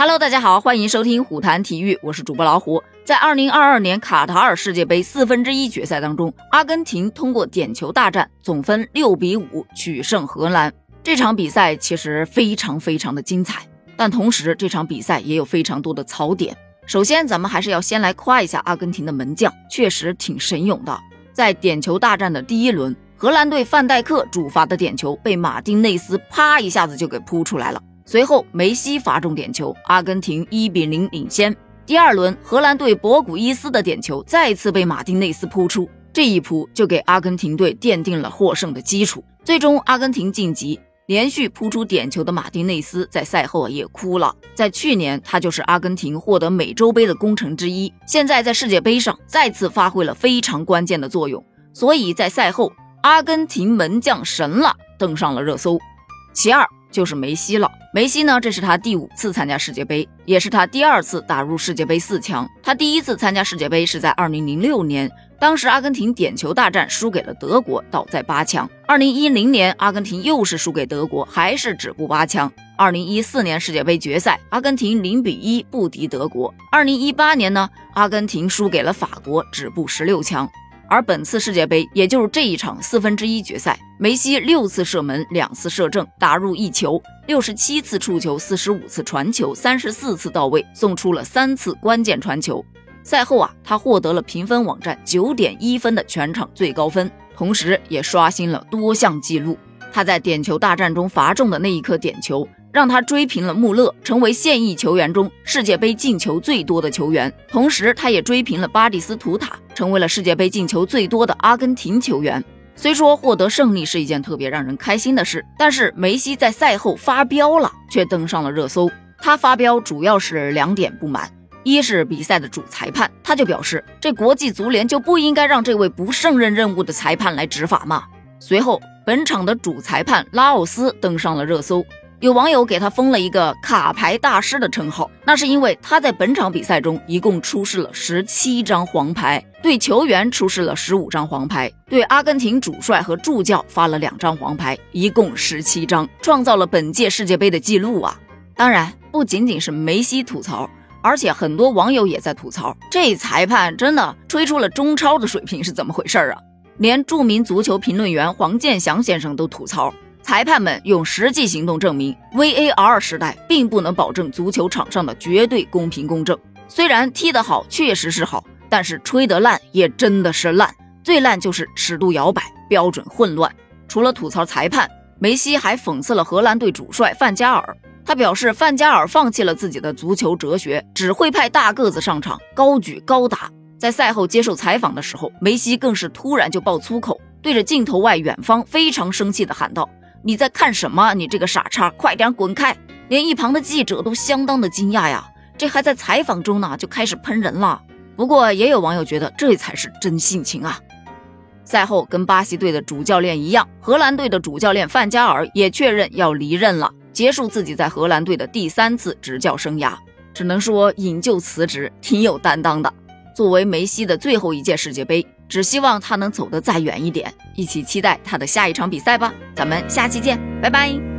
Hello，大家好，欢迎收听虎谈体育，我是主播老虎。在2022年卡塔尔世界杯四分之一决赛当中，阿根廷通过点球大战，总分六比五取胜荷兰。这场比赛其实非常非常的精彩，但同时这场比赛也有非常多的槽点。首先，咱们还是要先来夸一下阿根廷的门将，确实挺神勇的。在点球大战的第一轮，荷兰队范戴克主罚的点球被马丁内斯啪一下子就给扑出来了。随后，梅西罚中点球，阿根廷一比零领先。第二轮，荷兰队博古伊斯的点球再次被马丁内斯扑出，这一扑就给阿根廷队奠定了获胜的基础。最终，阿根廷晋级。连续扑出点球的马丁内斯在赛后也哭了。在去年，他就是阿根廷获得美洲杯的功臣之一，现在在世界杯上再次发挥了非常关键的作用。所以在赛后，阿根廷门将神了，登上了热搜。其二。就是梅西了。梅西呢，这是他第五次参加世界杯，也是他第二次打入世界杯四强。他第一次参加世界杯是在二零零六年，当时阿根廷点球大战输给了德国，倒在八强。二零一零年，阿根廷又是输给德国，还是止步八强。二零一四年世界杯决赛，阿根廷零比一不敌德国。二零一八年呢，阿根廷输给了法国，止步十六强。而本次世界杯，也就是这一场四分之一决赛，梅西六次射门，两次射正，打入一球；六十七次触球，四十五次传球，三十四次到位，送出了三次关键传球。赛后啊，他获得了评分网站九点一分的全场最高分，同时也刷新了多项纪录。他在点球大战中罚中的那一颗点球。让他追平了穆勒，成为现役球员中世界杯进球最多的球员。同时，他也追平了巴蒂斯图塔，成为了世界杯进球最多的阿根廷球员。虽说获得胜利是一件特别让人开心的事，但是梅西在赛后发飙了，却登上了热搜。他发飙主要是两点不满：一是比赛的主裁判，他就表示这国际足联就不应该让这位不胜任任务的裁判来执法嘛。随后，本场的主裁判拉奥斯登上了热搜。有网友给他封了一个“卡牌大师”的称号，那是因为他在本场比赛中一共出示了十七张黄牌，对球员出示了十五张黄牌，对阿根廷主帅和助教发了两张黄牌，一共十七张，创造了本届世界杯的记录啊！当然，不仅仅是梅西吐槽，而且很多网友也在吐槽，这裁判真的吹出了中超的水平，是怎么回事啊？连著名足球评论员黄健翔先生都吐槽。裁判们用实际行动证明，VAR 时代并不能保证足球场上的绝对公平公正。虽然踢得好确实是好，但是吹得烂也真的是烂。最烂就是尺度摇摆，标准混乱。除了吐槽裁判，梅西还讽刺了荷兰队主帅范加尔。他表示，范加尔放弃了自己的足球哲学，只会派大个子上场，高举高打。在赛后接受采访的时候，梅西更是突然就爆粗口，对着镜头外远方非常生气地喊道。你在看什么？你这个傻叉，快点滚开！连一旁的记者都相当的惊讶呀，这还在采访中呢，就开始喷人了。不过也有网友觉得这才是真性情啊。赛后跟巴西队的主教练一样，荷兰队的主教练范加尔也确认要离任了，结束自己在荷兰队的第三次执教生涯。只能说引咎辞职，挺有担当的。作为梅西的最后一届世界杯。只希望他能走得再远一点，一起期待他的下一场比赛吧。咱们下期见，拜拜。